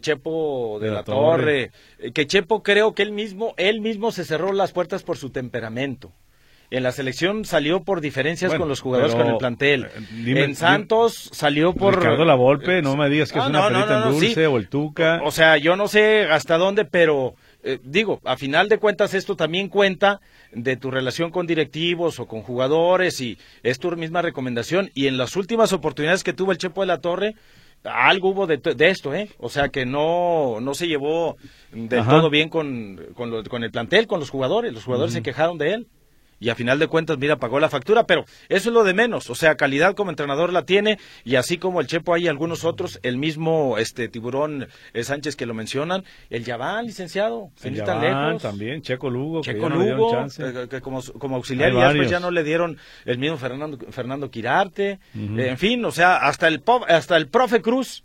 Chepo de, De la, la Torre. Eh, que Chepo creo que él mismo, él mismo se cerró las puertas por su temperamento. En la selección salió por diferencias Bueno, con los jugadores, con el plantel. eh, dime- en Santos salió por... Ricardo La Volpe, no me digas que Ah, es una no, no, en dulce sí. o el Tuca. O, o sea, yo no sé hasta dónde, pero eh, digo, a final de cuentas esto también cuenta de tu relación con directivos o con jugadores y es tu misma recomendación. Y en las últimas oportunidades que tuvo el Chepo de la Torre, algo hubo de, de esto, ¿eh? O sea, que no, no se llevó del Ajá. todo bien con, con, lo- con el plantel, con los jugadores. Los jugadores se quejaron de él. Y a final de cuentas, mira, pagó la factura, pero eso es lo de menos. O sea, calidad como entrenador la tiene, y así como el Chepo hay algunos otros, el mismo este tiburón eh, Sánchez que lo mencionan, el Yaván, licenciado, tan Yaván lejos. también, Checo Lugo, que Checo no dieron Lugo, eh, que como, como auxiliar, y ya después ya no le dieron el mismo Fernando, Fernando Quirarte. Eh, en fin, o sea, hasta el, hasta el profe Cruz,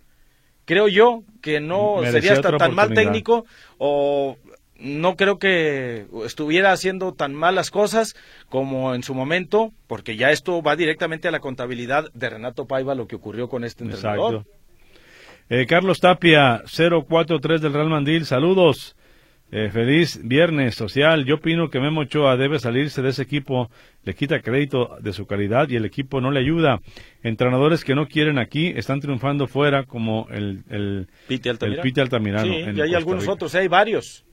creo yo que no sería hasta tan mal técnico o no creo que estuviera haciendo tan malas cosas como en su momento, porque ya esto va directamente a la contabilidad de Renato Paiva lo que ocurrió con este entrenador. Exacto. Eh, Carlos Tapia, 043 del Real Mandil, saludos. Eh, feliz viernes social. Yo opino que Memo Ochoa debe salirse de ese equipo, le quita crédito de su calidad y el equipo no le ayuda. Entrenadores que no quieren aquí están triunfando fuera, como el, el, Pite el Altamirano. Pite Altamirano. Sí, y hay algunos otros, hay varios.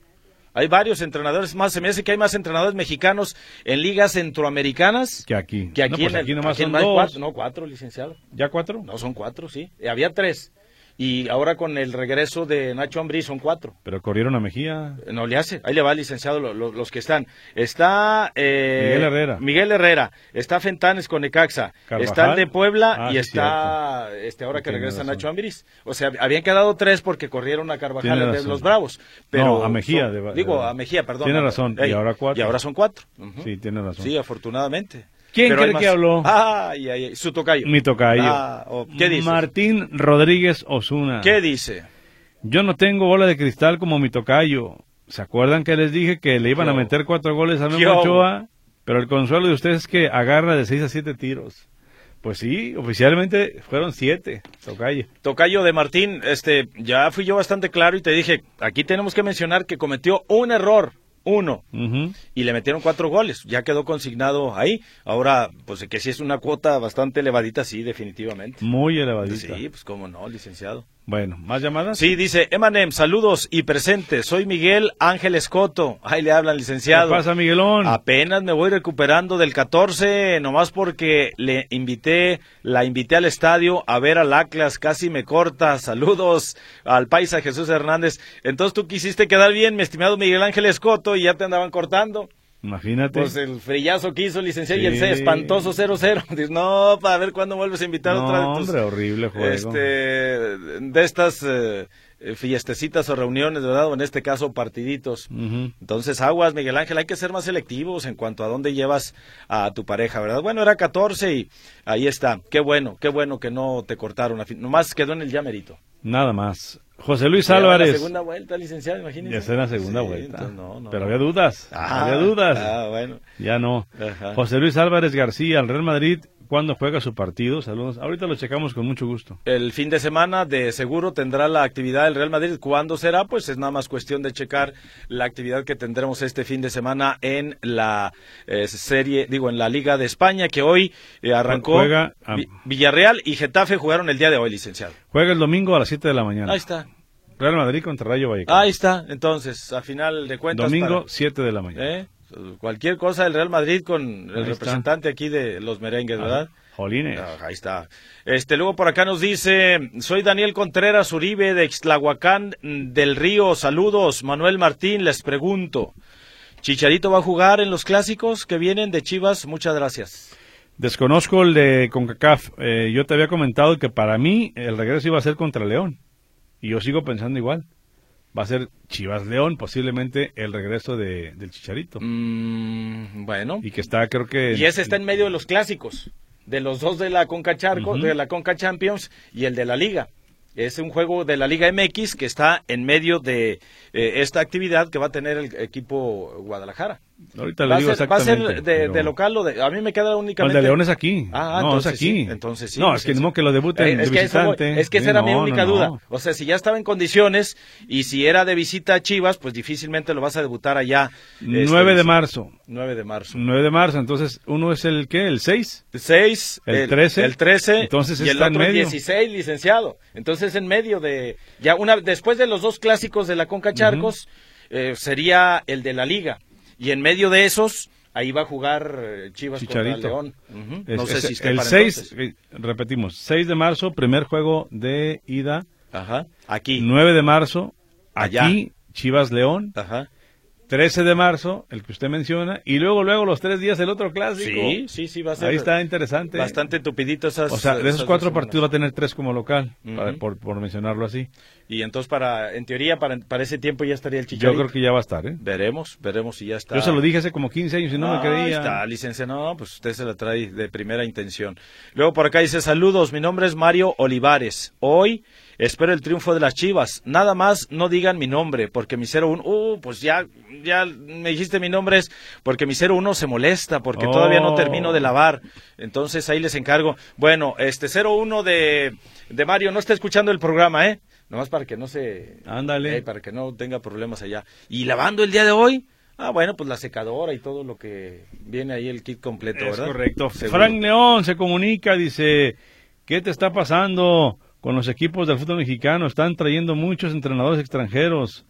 Hay varios entrenadores más. Se me hace que hay más entrenadores mexicanos en ligas centroamericanas Que aquí. que aquí No, pues en el- aquí nomás aquí en son más dos. cuatro, no, cuatro, licenciado. ¿Ya cuatro? No, son cuatro, sí. Había tres. Y ahora con el regreso de Nacho Ambrí son cuatro. Pero corrieron a Mejía. No le hace. Ahí le va, licenciado, lo- lo- los que están. Está eh, Miguel Herrera. Miguel Herrera. Está Fentanes con Necaxa. Está el de Puebla Ah, y sí, está este ahora que regresa razón. Nacho Ambriz. O sea, habían quedado tres porque corrieron a Carvajal de los Bravos. Pero No, a Mejía son- de- de- digo, a Mejía, perdón. Tiene razón, y ahora cuatro. Y ahora son cuatro. Sí, tiene razón. Sí, afortunadamente. ¿Quién cree que habló? Ay, ay, ay, su tocayo. Mi tocayo. Ah, oh, ¿Qué dice? Martín Rodríguez Osuna. ¿Qué dice? Yo no tengo bola de cristal como mi tocayo. ¿Se acuerdan que les dije que le iban a meter cuatro goles a. Memo Ochoa? Pero el consuelo de ustedes es que agarra de seis a siete tiros. Pues sí, oficialmente fueron siete, tocayo. Tocayo de Martín, este, ya fui yo bastante claro y te dije, aquí tenemos que mencionar que cometió un error, uno, y le metieron cuatro goles, ya quedó consignado ahí. Ahora, pues que si es una cuota bastante elevadita, sí, definitivamente. Muy elevadita. Sí, pues cómo no, licenciado. Bueno, ¿más llamadas? Sí, dice Emanem, saludos y presente, soy Miguel Ángel Escoto. Ahí le hablan, ¿Qué licenciado. pasa, Miguelón? Apenas me voy recuperando del 14, nomás porque le invité, la invité al estadio a ver al Atlas, casi me corta. Saludos al paisa Jesús Hernández. Entonces tú quisiste quedar bien, mi estimado Miguel Ángel Escoto, y ya te andaban cortando. Imagínate. Pues el frillazo que hizo licenciado y el Sí. espantoso 0-0. Dices, no, para ver cuándo vuelves a invitar no, otra tus, hombre, horrible juego. este, de estas eh, eh, fiestecitas o reuniones, ¿verdad? O en este caso partiditos. Entonces, aguas, Miguel Ángel, hay que ser más selectivos en cuanto a dónde llevas a tu pareja, ¿verdad? Bueno, era 14 y ahí está. Qué bueno, qué bueno que no te cortaron. Nomás quedó en el llamerito. Nada más. José Luis Álvarez. La segunda vuelta, licenciado, imagínese. Ya está en la segunda Sí, vuelta. no, no, Pero había dudas. Ah, había dudas. Ah, bueno. Ya no. Ajá. José Luis Álvarez García, el Real Madrid, ¿cuándo juega su partido? Saludos. Ahorita lo checamos con mucho gusto. El fin de semana de seguro tendrá la actividad del Real Madrid. ¿Cuándo será? Pues es nada más cuestión de checar la actividad que tendremos este fin de semana en la eh, serie, digo, en la Liga de España, que hoy eh, arrancó. Juega. Vi- Villarreal y Getafe jugaron el día de hoy, licenciado. Juega el domingo a las 7 de la mañana. Ahí está. Real Madrid contra Rayo Vallecano. Ahí está. Entonces, a final de cuentas. domingo, para- 7 de la mañana. ¿eh? Cualquier cosa del Real Madrid con el Ahí está. representante aquí de los merengues, ¿verdad? Jolines. Ah, ahí está. Este, luego por acá nos dice, soy Daniel Contreras Uribe de Ixtlahuacán del Río. Saludos, Manuel Martín, les pregunto. ¿Chicharito va a jugar en los clásicos que vienen de Chivas? Muchas gracias. Desconozco el de CONCACAF. Eh, yo te había comentado que para mí el regreso iba a ser contra León. Y yo sigo pensando igual. Va a ser Chivas León, posiblemente el regreso de, del Chicharito. Mm, bueno. Y que está, creo que. Y ese está en medio de los clásicos, de los dos de la Conca Charco, de la Conca Champions y el de la Liga. Es un juego de la Liga MX que está en medio de eh, esta actividad que va a tener el equipo Guadalajara. Ahorita le digo ser, va a ser exactamente. de, pero- de local o de... A mí me queda No, únicamente... el de León es aquí. Ah, no, entonces es aquí. sí, entonces sí, No, es que no que lo debuten Eh, de es que eso visitante. es que esa Sí, era mi no, no, única no. duda. O sea, si ya estaba en condiciones y si era de visita a Chivas, pues difícilmente lo vas a debutar allá. este, 9 de marzo. 9 de marzo. 9 de marzo, entonces uno es el qué, el 6. 6, El 13. el 13 Entonces y el está en otro el medio. 16, licenciado. Entonces en medio de ya una después de los dos clásicos de la Conca Charcos eh, sería el de la Liga y en medio de esos ahí va a jugar eh, Chivas Chicharito. contra León. Ujú. Es- no sé es- si esté el para 6, entonces. eh, repetimos, 6 de marzo, primer juego de ida. Ajá. Aquí. 9 de marzo, Allá. aquí, Chivas León. Ajá. 13 de marzo, el que usted menciona. Y luego, luego, los tres días, el otro clásico. Sí, sí, sí va a ser Ahí está interesante. bastante tupidito esas O sea, de esos cuatro partidos va a tener tres como local, para- por, por mencionarlo así. Y entonces para en teoría para, para ese tiempo ya estaría el Chicharito. Yo creo que ya va a estar, ¿eh? veremos, veremos si ya está. Yo se lo dije hace como 15 años y no me Ahí creía. está, licencia. No, pues usted se la trae de primera intención. Luego por acá dice, saludos, mi nombre es Mario Olivares. Hoy espero el triunfo de las Chivas. Nada más no digan mi nombre, porque mi 01, uh, pues ya, ya me dijiste mi nombre es porque mi 01 se molesta, porque todavía no Oh. termino de lavar. Entonces ahí les encargo. Bueno, este 01 de, de Mario no está escuchando el programa, ¿eh? Nomás para que no se... Ándale. Eh, para que no tenga problemas allá. Y lavando el día de hoy, ah, bueno, pues la secadora y todo lo que viene ahí el kit completo, Es ¿verdad? correcto. Seguro. Frank León se comunica, dice, ¿qué te está pasando con los equipos del fútbol mexicano? Están trayendo muchos entrenadores extranjeros.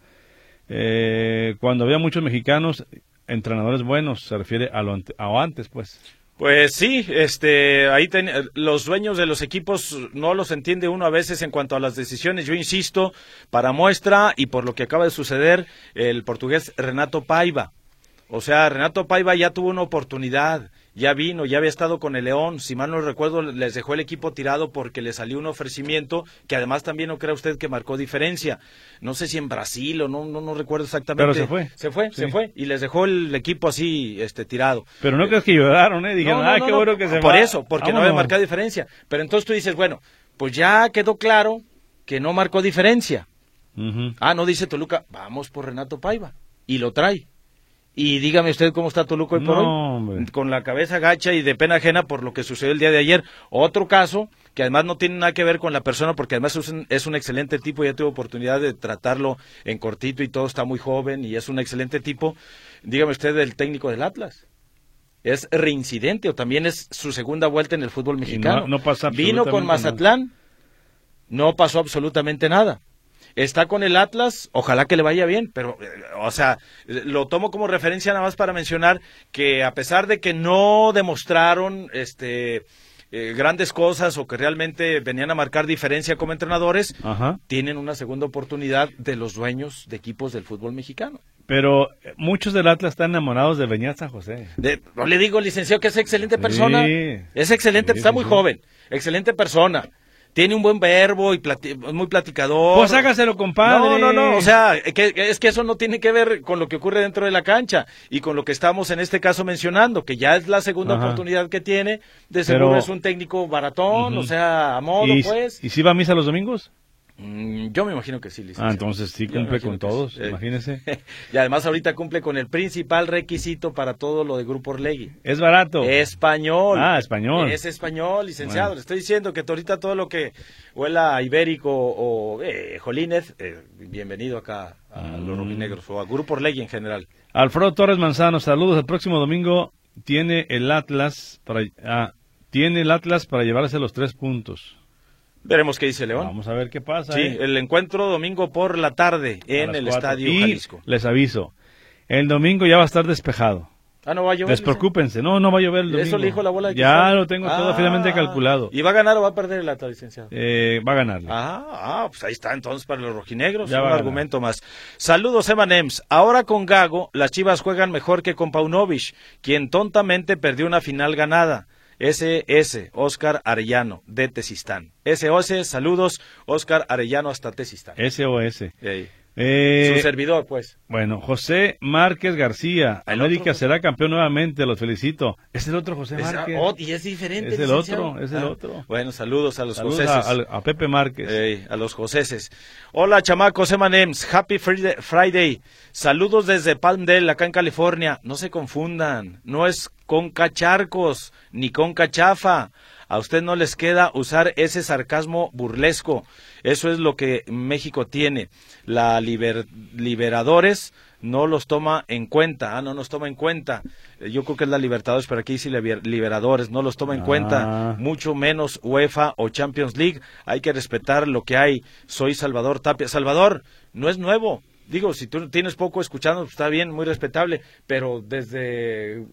Eh, cuando había muchos mexicanos, entrenadores buenos, se refiere a lo antes, pues. Pues sí, este, ahí los dueños de los equipos no los entiende uno a veces en cuanto a las decisiones. Yo insisto, para muestra y por lo que acaba de suceder, el portugués Renato Paiva. O sea, Renato Paiva ya tuvo una oportunidad, ya vino, ya había estado con el León. Si mal no recuerdo, les dejó el equipo tirado porque le salió un ofrecimiento que además también no crea usted que marcó diferencia. No sé si en Brasil o no, no, no recuerdo exactamente. Pero se fue. Se fue, se fue y les dejó el equipo así, este, tirado. Pero no crees que lloraron, ¿eh? Dijeron, No, no, ah, qué no, bueno que se Por va". eso, porque no había marcado diferencia. Pero entonces tú dices, bueno, pues ya quedó claro que no marcó diferencia. Ah, no dice Toluca, vamos por Renato Paiva. Y lo trae. Y dígame usted cómo está Toluca hoy por No, hoy. hombre. Con la cabeza gacha y de pena ajena por lo que sucedió el día de ayer. Otro caso que además no tiene nada que ver con la persona porque además es un, es un excelente tipo. Ya tuve oportunidad de tratarlo en cortito y todo está muy joven y es un excelente tipo. Dígame usted del técnico del Atlas. ¿Es reincidente o también es su segunda vuelta en el fútbol mexicano? no- no pasa Vino con Mazatlán, no pasó absolutamente nada. Está con el Atlas, ojalá que le vaya bien, pero, eh, o sea, lo tomo como referencia nada más para mencionar que a pesar de que no demostraron este eh, grandes cosas o que realmente venían a marcar diferencia como entrenadores, Ajá. tienen una segunda oportunidad de los dueños de equipos del fútbol mexicano. Pero eh, muchos del Atlas están enamorados de Beñat San José. De- no le digo, licenciado, que es excelente persona. Sí. Es excelente, Sí, está sí, muy joven. Excelente persona. Tiene un buen verbo y plati- muy platicador. Pues hágaselo, compadre. No, no, no. O sea, que, es que eso no tiene que ver con lo que ocurre dentro de la cancha y con lo que estamos en este caso mencionando, que ya es la segunda Ajá. oportunidad que tiene. De seguro Pero- es un técnico baratón, o sea, a modo, ¿Y, pues. ¿Y si va a misa los domingos? Mm, yo me imagino que sí, licenciado. Ah, entonces sí cumple con todos, sí. Imagínese. y además ahorita cumple con el principal requisito para todo lo de Grupo Orlegui. Es barato. Español. Ah, español. Es español, licenciado. Bueno. Le estoy diciendo que ahorita todo lo que huela a ibérico o eh, Jolínez, eh, bienvenido acá a Mm. los rojinegros o a Grupo Orlegui en general. Alfredo Torres Manzano, saludos. El próximo domingo tiene el Atlas para ah, tiene el Atlas para llevarse los tres puntos. Veremos qué dice León. Vamos a ver qué pasa. sí, ¿eh? el encuentro domingo por la tarde en el. Estadio y Jalisco. Les aviso, el domingo ya va a estar despejado. Ah, no va a llover. Despreocúpense, no, no va a llover el ¿Y domingo. eso le dijo la bola de Ya lo tengo todo Ah, finalmente calculado. ¿Y va a ganar o va a perder el Atlas, licenciado? Eh, va a ganarle. Ah, ah, pues ahí está entonces para los rojinegros, Ya un ganar. argumento más. Saludos, Emanems. Ahora con Gago, las Chivas juegan mejor que con Paunovic, quien tontamente perdió una final ganada. SS, Oscar Arellano, de Tesistán. SOS, saludos, Oscar Arellano hasta Tesistán. SOS. Ey. Eh, Su servidor, pues. Bueno, José Márquez García. El América otro, será campeón nuevamente, los felicito. Es el otro José Es- Márquez. oh, y es diferente. Es el licenciado. otro, es el otro. Bueno, saludos a los Saludos joseses. a, Pepe Márquez. A los joseses. Hola, chamacos, Emanems. Happy Friday, Friday. Saludos desde Palmdale, acá en California. No se confundan. No es con cacharcos ni con cachafa. A usted no les queda usar ese sarcasmo burlesco. Eso es lo que México tiene. La liber- Liberadores no los toma en cuenta. Ah, no nos toma en cuenta. Eh, Yo creo que es la Libertadores, pero aquí liber- Liberadores. No los toma en Ah. cuenta. Mucho menos UEFA o Champions League. Hay que respetar lo que hay. Soy Salvador Tapia. Salvador, no es nuevo. Digo, si tú tienes poco escuchando, pues, está bien, muy respetable, pero desde...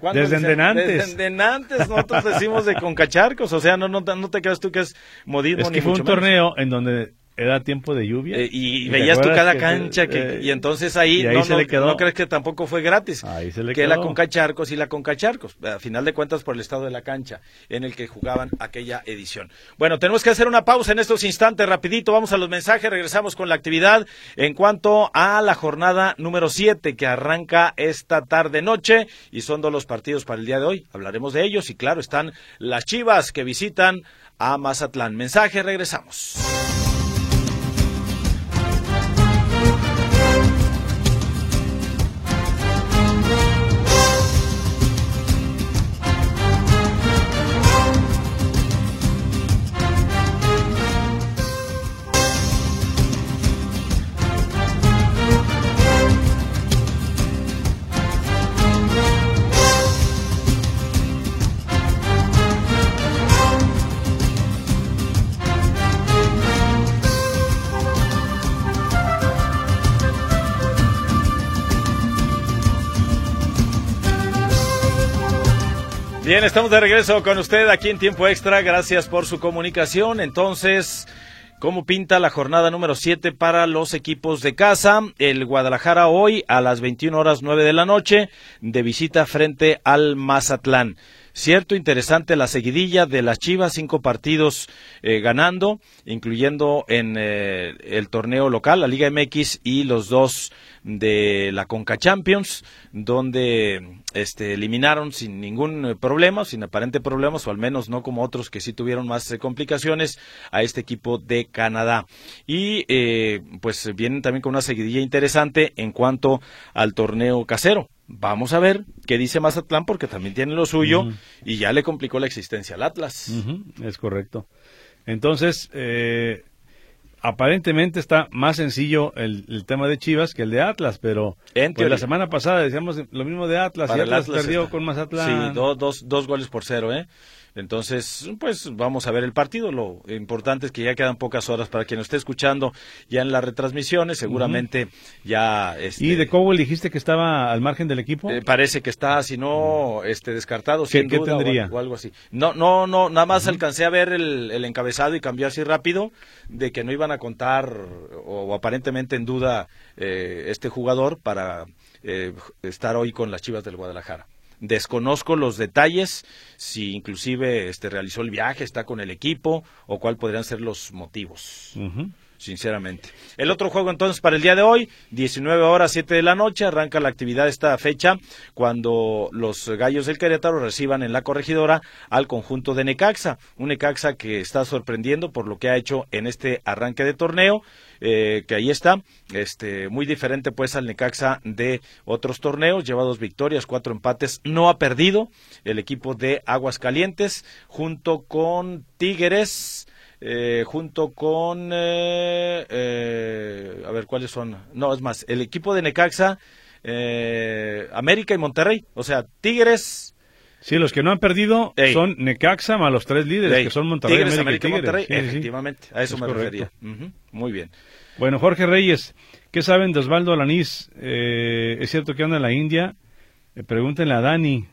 ¿cuándo Desde dicen? endenantes. Desde endenantes nosotros decimos de concacharcos, o sea, no, no, no te creas tú que es modismo es ni que fue mucho un menos. torneo en donde era tiempo de lluvia. Eh, y, ¿te veías tú cada que- cancha que, eh, y entonces ahí, y ahí no, se no, le quedó. no crees que tampoco fue gratis Ahí se le que quedó. la Concacharcos y la Concacharcos a final de cuentas por el estado de la cancha en el que jugaban aquella edición bueno tenemos que hacer una pausa en estos instantes rapidito vamos a los mensajes regresamos con la actividad en cuanto a la jornada número 7 que arranca esta tarde noche y son dos los partidos para el día de hoy hablaremos de ellos y claro están las Chivas que visitan a Mazatlán mensaje regresamos Bien, estamos de regreso con usted aquí en tiempo extra. Gracias por su comunicación. Entonces, ¿cómo pinta la jornada número 7 para los equipos de casa? El Guadalajara hoy a las 21 horas 9 de la noche de visita frente al Mazatlán. Cierto, interesante la seguidilla de las Chivas, cinco partidos eh, ganando, incluyendo en eh, el torneo local, la Liga MX y los dos de la Conca Champions, donde este, eliminaron sin ningún eh, problema, sin aparente problemas, o al menos no como otros que sí tuvieron más eh, complicaciones, a este equipo de Canadá. Y eh, pues vienen también con una seguidilla interesante en cuanto al torneo casero. Vamos a ver qué dice Mazatlán, porque también tiene lo suyo y ya le complicó la existencia al Atlas. Es correcto. Entonces, eh, aparentemente está más sencillo el, el tema de Chivas que el de Atlas, pero pues, la semana pasada decíamos lo mismo de Atlas Para y Atlas, Atlas perdió está- con Mazatlán. Sí, do- dos, dos goles por cero, ¿eh? Entonces, pues vamos a ver el partido. Lo importante es que ya quedan pocas horas para quien esté escuchando ya en las retransmisiones. Seguramente ya. Este, ¿Y de Cowell dijiste que estaba al margen del equipo? eh, parece que está, si no, este, descartado, ¿Qué- sin qué duda, tendría? o algo así. No, no, no, nada más alcancé a ver el, el encabezado y cambió así rápido de que no iban a contar o, o aparentemente en duda eh, este jugador para eh, estar hoy con las Chivas del Guadalajara. Desconozco los detalles, si inclusive este realizó el viaje, está con el equipo o cuál podrían ser los motivos. Sinceramente. El otro juego entonces para el día de hoy, 19 horas 7 de la noche, arranca la actividad esta fecha cuando los Gallos del Querétaro reciban en la corregidora al conjunto de Necaxa, un Necaxa que está sorprendiendo por lo que ha hecho en este arranque de torneo, eh, que ahí está, este muy diferente pues al Necaxa de otros torneos, lleva dos victorias, cuatro empates, no ha perdido el equipo de Aguascalientes junto con Tigres eh, junto con eh, eh, a ver cuáles son no es más el equipo de Necaxa eh, América y Monterrey o sea Tigres Sí, los que no han perdido Ey. son Necaxa más los tres líderes Ey, que son Monterrey, Tigres, América, y América y Tigres. Monterrey Sí, sí, sí. efectivamente a eso Es me correcto. refería muy bien Bueno, Jorge Reyes, ¿qué saben de Osvaldo Alanís? Eh, ¿Es cierto que anda en la India? Pregúntenle a Dani,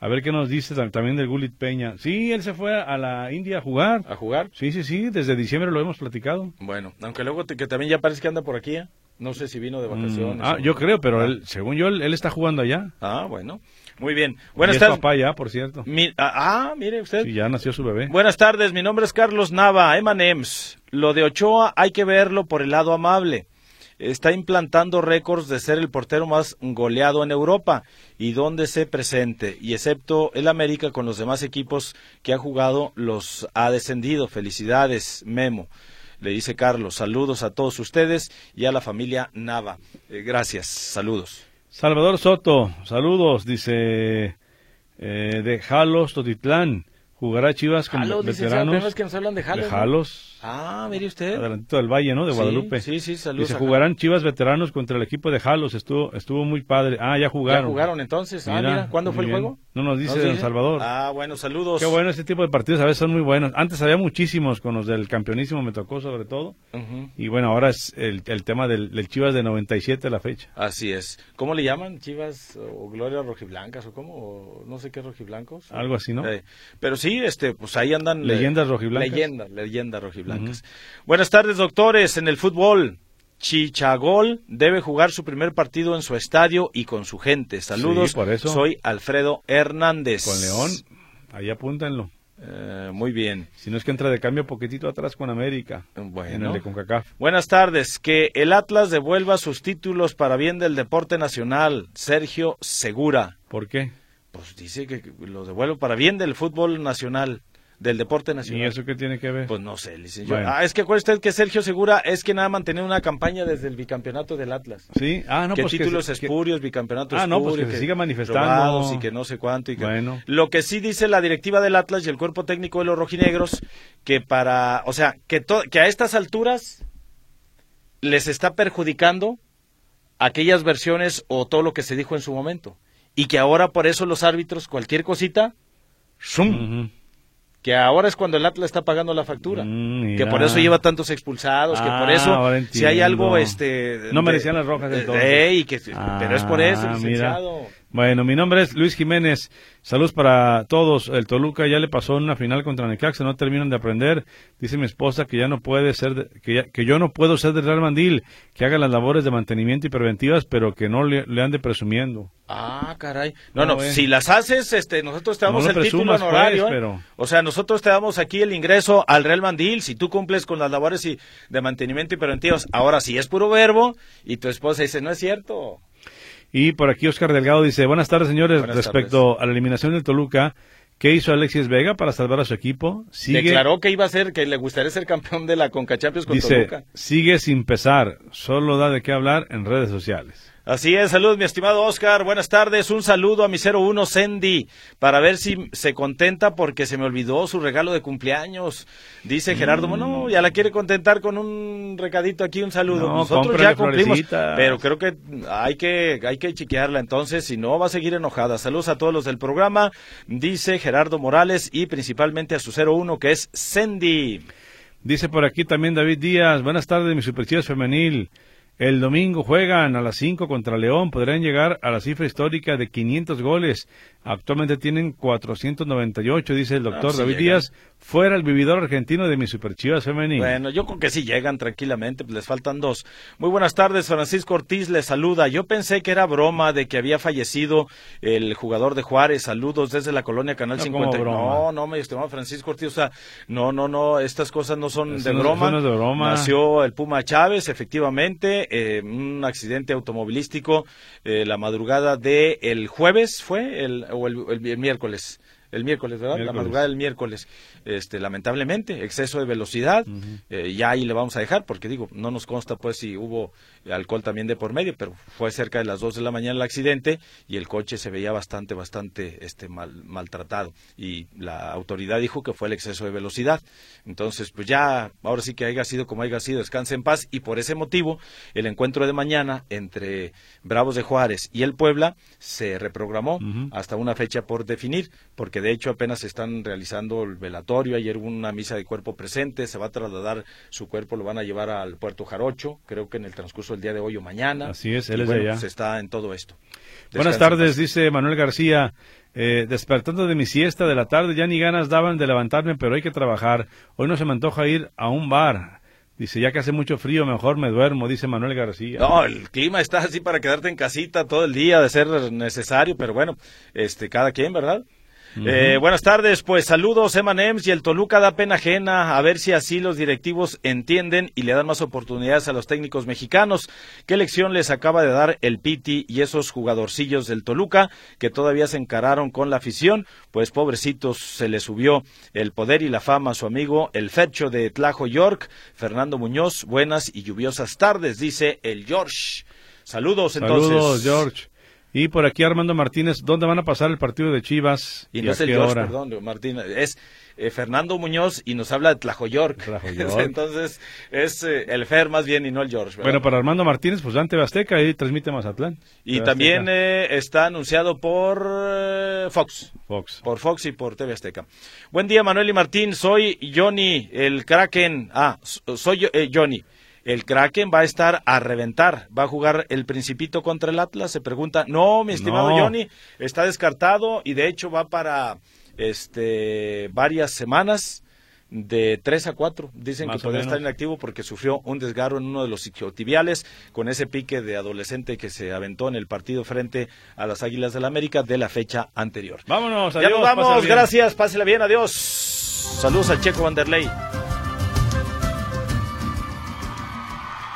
a ver qué nos dice tam- también del Gulit Peña. Sí, él se fue a la India a jugar. a jugar Sí, sí, sí, desde diciembre lo hemos platicado. bueno aunque luego te- que también ya parece que anda por aquí ¿eh? no sé si vino de vacaciones Mm, ah, o- yo creo, pero Ah. él, según yo, él, él está jugando allá. ah bueno muy bien y buenas es tardes papá ya, por cierto. Mi- ah, ah, mire usted Sí, ya nació su bebé. Buenas tardes, mi nombre es Carlos Nava, Emanems. Lo de Ochoa hay que verlo por el lado amable. Está implantando récords de ser el portero más goleado en Europa y donde se presente. Y excepto el América, con los demás equipos que ha jugado, los ha descendido. Felicidades, Memo. Le dice Carlos, saludos a todos ustedes y a la familia Nava. Eh, gracias, saludos. Salvador Soto, saludos, dice eh, de Jalos, Totitlán. Jugará Chivas con Jalos, veteranos. que nos hablan de Jalos. De Jalos. Ah, mire usted. Adelantito del Valle, ¿no? De Guadalupe. Sí, sí, saludos. Dice, jugarán Chivas veteranos contra el equipo de Jalos. Estuvo, estuvo muy padre. Ah, ya jugaron. Ya jugaron entonces. ah, mira, ¿cuándo fue el juego? No nos dice Don Salvador. Ah, bueno, saludos. Qué bueno, este tipo de partidos a veces son muy buenos. Antes había muchísimos con los del campeonísimo, me tocó sobre todo. Y bueno, ahora es el, el tema del, del, Chivas de 97 la fecha. Así es. ¿Cómo le llaman? ¿Chivas o Gloria Rojiblancas o cómo? O no sé qué Rojiblancos. Algo así, ¿no? Eh, pero sí, este, pues ahí andan. Leyendas Rojiblancas. Leyendas, leyendas Rojiblancas. Buenas tardes, doctores. En el fútbol, Chichagol debe jugar su primer partido en su estadio y con su gente. Saludos. Sí, por eso. Soy Alfredo Hernández. Con León, ahí apúntenlo. Eh, muy bien. Si no es que entra de cambio poquitito atrás con América. Bueno. En el de CONCACAF. Buenas tardes. Que el Atlas devuelva sus títulos para bien del deporte nacional. Sergio Segura. ¿Por qué? Pues dice que lo devuelvo para bien del fútbol nacional del deporte nacional. ¿Y eso qué tiene que ver? Pues no sé, licenciado. Bueno. Ah, es que acuérdate usted que Sergio Segura es quien ha mantenido una campaña desde el bicampeonato del Atlas. Sí, ah, no, que pues títulos que, espurios, bicampeonatos ah, no, pues que, que se siga manifestando. y que no sé cuánto. Y que... Bueno. Lo que sí dice la directiva del Atlas y el cuerpo técnico de los rojinegros, que para, o sea, que, que a estas alturas les está perjudicando aquellas versiones o todo lo que se dijo en su momento. Y que ahora por eso los árbitros, cualquier cosita. Uh -huh que ahora es cuando el Atlas está pagando la factura, mm, que por eso lleva tantos expulsados, ah, que por eso si hay algo este no merecían las rojas entonces. De, y que, ah, pero es por eso, licenciado. Mira. Bueno, mi nombre es Luis Jiménez. Saludos para todos. El Toluca ya le pasó una final contra Necaxa, no terminan de aprender. Dice mi esposa que ya no puede ser, de, que, ya, que, yo no puedo ser del Real Mandil, que haga las labores de mantenimiento y preventivas, pero que no le, le ande presumiendo. Ah, caray. No, no, no si las haces, este, nosotros te damos no el presumas, título honorario. Pues, pero... O sea, nosotros te damos aquí el ingreso al Real Mandil si tú cumples con las labores y, de mantenimiento y preventivas. Ahora, si es puro verbo y tu esposa dice, no es cierto. Y por aquí Oscar Delgado dice, buenas tardes señores, Buenas respecto tardes. a la eliminación del Toluca, ¿qué hizo Alexis Vega para salvar a su equipo? Sigue, Declaró que iba a ser, que le gustaría ser campeón de la Conca Champions con dice, Toluca. sigue sin pesar, solo da de qué hablar en redes sociales. Así es, saludos mi estimado Oscar, buenas tardes, un saludo a mi 01 Sandy, para ver si se contenta porque se me olvidó su regalo de cumpleaños, dice Gerardo, Mm. bueno, ya la quiere contentar con un recadito aquí, un saludo, No, nosotros ya cumplimos, florecitas. pero creo que hay que, hay que chiquearla entonces, si no va a seguir enojada, saludos a todos los del programa, dice Gerardo Morales y principalmente a su 01 que es Sandy. Dice por aquí también David Díaz, buenas tardes mi superchivas femenil. El domingo juegan a las 5 contra León, podrán llegar a la cifra histórica de 500 goles. Actualmente tienen 498, dice el doctor Ah, sí David llegan. Díaz, fuera el vividor argentino de mi superchivas femenil. Bueno, yo creo que sí llegan tranquilamente, pues les faltan dos. Muy buenas tardes, Francisco Ortiz les saluda. Yo pensé que era broma de que había fallecido el jugador de Juárez. Saludos desde la colonia Canal No, 50. ¿cómo broma? No, no, me estimado Francisco Ortiz, o sea, no, no, no, estas cosas no son de no- broma. es de broma. Nació el Puma Chávez, efectivamente, eh, un accidente automovilístico eh, la madrugada de el jueves, ¿fue? El, o el, el- el miércoles. El miércoles, ¿verdad? La madrugada del miércoles. Este, lamentablemente, exceso de velocidad. Eh, ya ahí le vamos a dejar, porque digo, no nos consta pues si hubo alcohol también de por medio, pero fue cerca de las 2 de la mañana el accidente y el coche se veía bastante, bastante este, mal, maltratado. Y la autoridad dijo que fue el exceso de velocidad. Entonces, pues ya, ahora sí que haya sido como haya sido, descanse en paz. Y por ese motivo, el encuentro de mañana entre Bravos de Juárez y el Puebla se reprogramó hasta una fecha por definir, porque de hecho apenas se están realizando el velatorio, ayer hubo una misa de cuerpo presente, se va a trasladar su cuerpo, lo van a llevar al puerto Jarocho, creo que en el transcurso del día de hoy o mañana. Así es, él es de allá. Se está en todo esto. Buenas tardes, dice Manuel García. Eh, despertando de mi siesta de la tarde, ya ni ganas daban de levantarme, pero hay que trabajar. Hoy no se me antoja ir a un bar. Dice, ya que hace mucho frío, mejor me duermo, dice Manuel García. No, el clima está así para quedarte en casita todo el día, de ser necesario, pero bueno, este, cada quien, ¿verdad? Eh, buenas tardes, pues saludos Emanems y el Toluca da pena ajena, a ver si así los directivos entienden y le dan más oportunidades a los técnicos mexicanos. ¿Qué lección les acaba de dar el Piti y esos jugadorcillos del Toluca que todavía se encararon con la afición? Pues pobrecitos se le subió el poder y la fama a su amigo el Fecho de Tlajo York, Fernando Muñoz, buenas y lluviosas tardes, dice el George. Saludos entonces. Saludos, George. Y por aquí Armando Martínez, ¿dónde van a pasar el partido de Chivas? Y, no es el George, perdón, Martínez, es eh, Fernando Muñoz y nos habla de Tlajoyork. Entonces es eh, el Fer más bien y no el George. Bueno, para Armando Martínez, pues Dante Azteca y transmite Mazatlán. Y también eh, está anunciado por Fox. Fox. Por Fox y por TV Azteca. Buen día, Manuel y Martín. Soy Johnny, el Kraken. Ah, soy Johnny el Kraken va a estar a reventar. Va a jugar el Principito contra el Atlas. Se pregunta, no, mi estimado Johnny, está descartado y de hecho va para este varias semanas de tres a cuatro. Dicen que puede estar inactivo porque sufrió un desgarro en uno de los isquiotibiales con ese pique de adolescente que se aventó en el partido frente a las Águilas del la América de la fecha anterior. Vámonos, adiós. Ya nos vamos, gracias, pásela bien, adiós. Saludos al Checo Vanderlei.